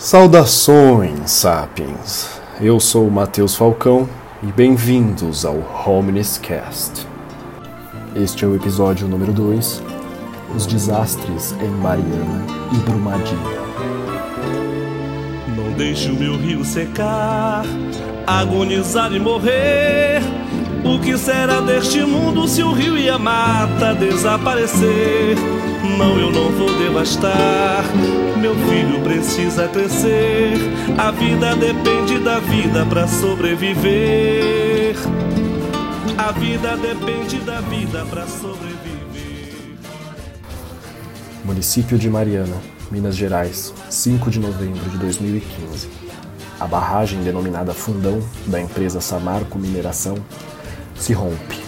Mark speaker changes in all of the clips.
Speaker 1: Saudações, sapiens! Eu sou o Matheus Falcão e bem-vindos ao Hominis Cast. Este é o episódio número 2, Os Desastres em Mariana e Brumadinho.
Speaker 2: Não deixe o meu rio secar, agonizar e morrer. O que será deste mundo se o rio e a mata desaparecer? Não, eu não vou devastar. Meu filho precisa crescer. A vida depende da vida para sobreviver. A vida depende da vida para sobreviver.
Speaker 1: Município de Mariana, Minas Gerais, 5 de novembro de 2015. A barragem denominada Fundão, da empresa Samarco Mineração, se rompe.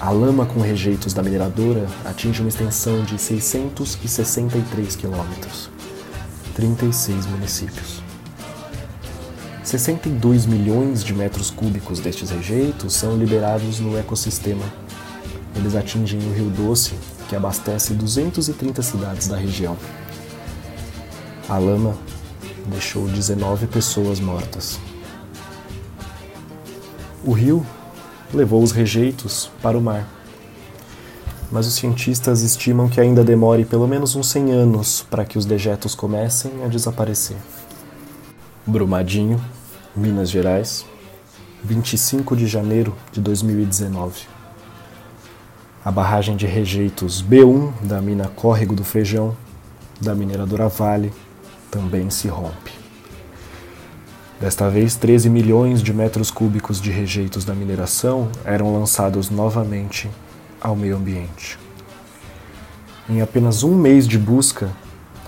Speaker 1: A lama com rejeitos da mineradora atinge uma extensão de 663 quilômetros, 36 municípios. 62 milhões de metros cúbicos destes rejeitos são liberados no ecossistema. Eles atingem o Rio Doce, que abastece 230 cidades da região. A lama deixou 19 pessoas mortas. O rio levou os rejeitos para o mar. Mas os cientistas estimam que ainda demore pelo menos uns 100 anos para que os dejetos comecem a desaparecer. Brumadinho, Minas Gerais, 25 de janeiro de 2019. A barragem de rejeitos B1 da mina Córrego do Feijão, da mineradora Vale, também se rompe. Desta vez, 13 milhões de metros cúbicos de rejeitos da mineração eram lançados novamente ao meio ambiente. Em apenas um mês de busca,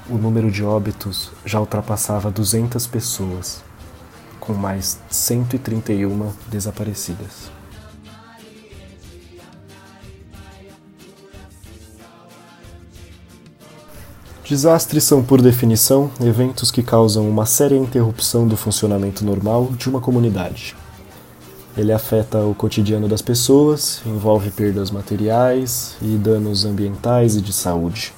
Speaker 1: o número de óbitos já ultrapassava 200 pessoas, com mais 131 desaparecidas. Desastres são, por definição, eventos que causam uma séria interrupção do funcionamento normal de uma comunidade. Ele afeta o cotidiano das pessoas, envolve perdas materiais e danos ambientais e de saúde.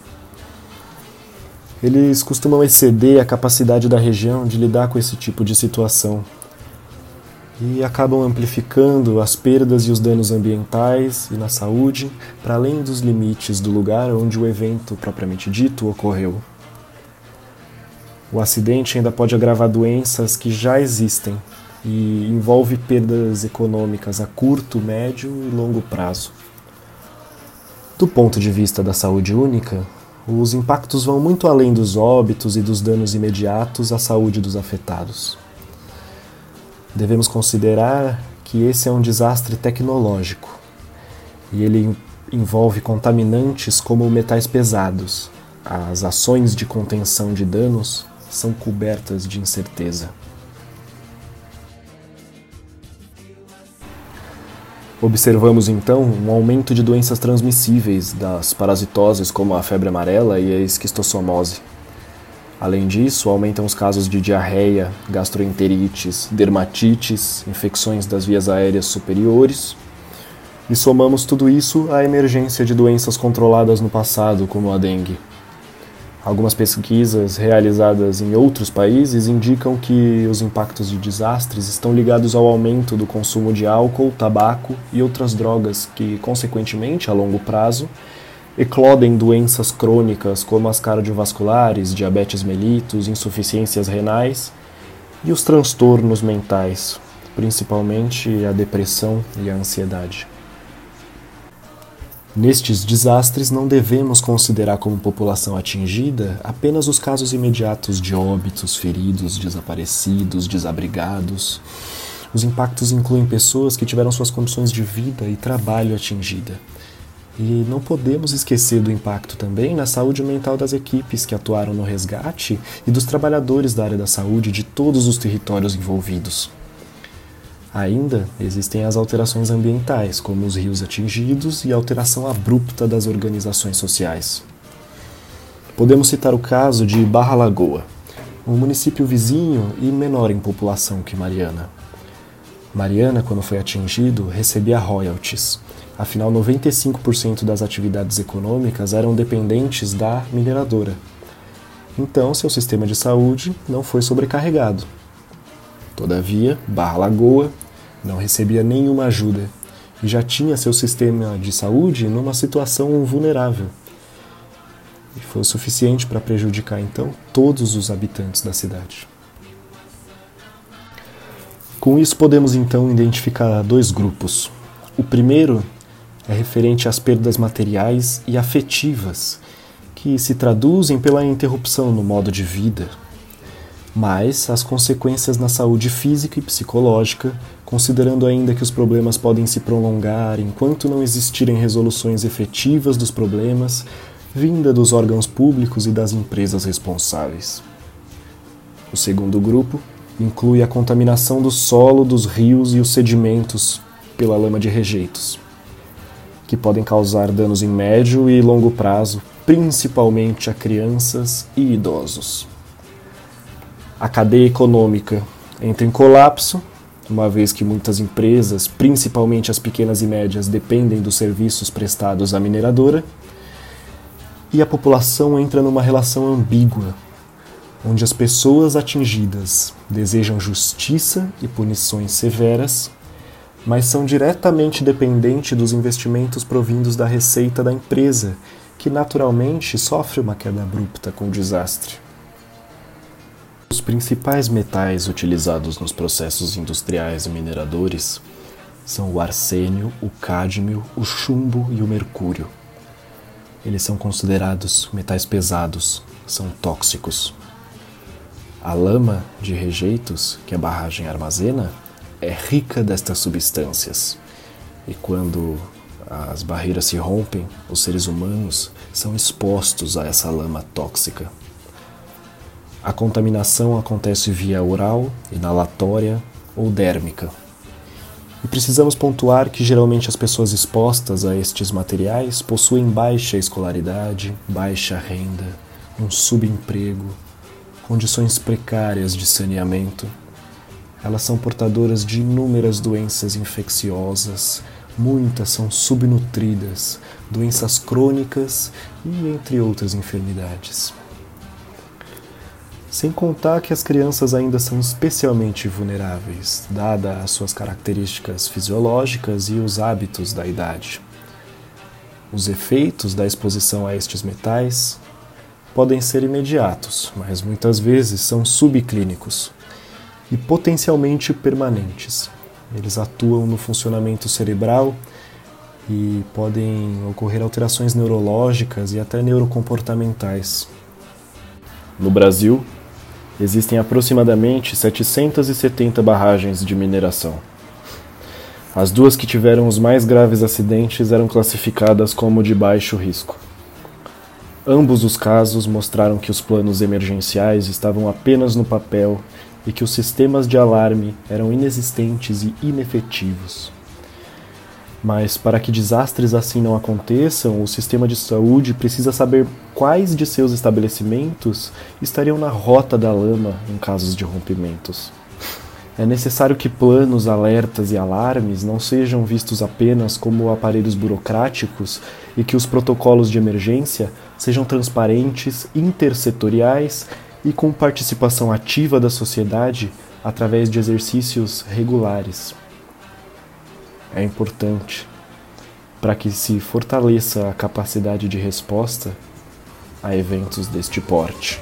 Speaker 1: Eles costumam exceder a capacidade da região de lidar com esse tipo de situação e acabam amplificando as perdas e os danos ambientais e na saúde para além dos limites do lugar onde o evento propriamente dito ocorreu. O acidente ainda pode agravar doenças que já existem e envolve perdas econômicas a curto, médio e longo prazo. Do ponto de vista da saúde única, os impactos vão muito além dos óbitos e dos danos imediatos à saúde dos afetados. Devemos considerar que esse é um desastre tecnológico e ele envolve contaminantes como metais pesados. As ações de contenção de danos são cobertas de incerteza. Observamos então um aumento de doenças transmissíveis das parasitoses como a febre amarela e a esquistossomose. Além disso, aumentam os casos de diarreia, gastroenterites, dermatites, infecções das vias aéreas superiores. E somamos tudo isso à emergência de doenças controladas no passado, como a dengue. Algumas pesquisas realizadas em outros países indicam que os impactos de desastres estão ligados ao aumento do consumo de álcool, tabaco e outras drogas que, consequentemente, a longo prazo, eclodem doenças crônicas como as cardiovasculares, diabetes mellitus, insuficiências renais e os transtornos mentais, principalmente a depressão e a ansiedade. Nestes desastres, não devemos considerar como população atingida apenas os casos imediatos de óbitos, feridos, desaparecidos, desabrigados. Os impactos incluem pessoas que tiveram suas condições de vida e trabalho atingida e não podemos esquecer do impacto também na saúde mental das equipes que atuaram no resgate e dos trabalhadores da área da saúde de todos os territórios envolvidos. Ainda existem as alterações ambientais, como os rios atingidos e alteração abrupta das organizações sociais. Podemos citar o caso de Barra Lagoa, um município vizinho e menor em população que Mariana. Mariana, quando foi atingido, recebia royalties, Afinal, 95% das atividades econômicas eram dependentes da mineradora. Então, seu sistema de saúde não foi sobrecarregado. Todavia, Barra Lagoa não recebia nenhuma ajuda e já tinha seu sistema de saúde numa situação vulnerável. E foi o suficiente para prejudicar então todos os habitantes da cidade. Com isso, podemos então identificar dois grupos. O primeiro é referente às perdas materiais e afetivas, que se traduzem pela interrupção no modo de vida, mas as consequências na saúde física e psicológica, considerando ainda que os problemas podem se prolongar enquanto não existirem resoluções efetivas dos problemas, vinda dos órgãos públicos e das empresas responsáveis. O segundo grupo inclui a contaminação do solo, dos rios e os sedimentos pela lama de rejeitos, que podem causar danos em médio e longo prazo, principalmente a crianças e idosos a cadeia econômica entra em colapso, uma vez que muitas empresas, principalmente as pequenas e médias, dependem dos serviços prestados à mineradora, e a população entra numa relação ambígua, onde as pessoas atingidas desejam justiça e punições severas, mas são diretamente dependentes dos investimentos provindos da receita da empresa, que naturalmente sofre uma queda abrupta com o desastre. Os principais metais utilizados nos processos industriais e mineradores são o arsênio, o cádmio, o chumbo e o mercúrio. Eles são considerados metais pesados, são tóxicos. A lama de rejeitos que a barragem armazena é rica destas substâncias. E quando as barreiras se rompem, os seres humanos são expostos a essa lama tóxica. A contaminação acontece via oral, inalatória ou dérmica. E precisamos pontuar que geralmente as pessoas expostas a estes materiais possuem baixa escolaridade, baixa renda, um subemprego, condições precárias de saneamento. Elas são portadoras de inúmeras doenças infecciosas, muitas são subnutridas, doenças crônicas e entre outras enfermidades. Sem contar que as crianças ainda são especialmente vulneráveis, dada as suas características fisiológicas e os hábitos da idade. Os efeitos da exposição a estes metais podem ser imediatos, mas muitas vezes são subclínicos e potencialmente permanentes. Eles atuam no funcionamento cerebral e podem ocorrer alterações neurológicas e até neurocomportamentais. No Brasil, existem aproximadamente 770 barragens de mineração. As duas que tiveram os mais graves acidentes eram classificadas como de baixo risco. Ambos os casos mostraram que os planos emergenciais estavam apenas no papel e que os sistemas de alarme eram inexistentes e inefetivos. Mas para que desastres assim não aconteçam, o sistema de saúde precisa saber quais de seus estabelecimentos estariam na rota da lama em casos de rompimentos. É necessário que planos, alertas e alarmes não sejam vistos apenas como aparelhos burocráticos e que os protocolos de emergência sejam transparentes, intersetoriais e com participação ativa da sociedade através de exercícios regulares é importante para que se fortaleça a capacidade de resposta a eventos deste porte.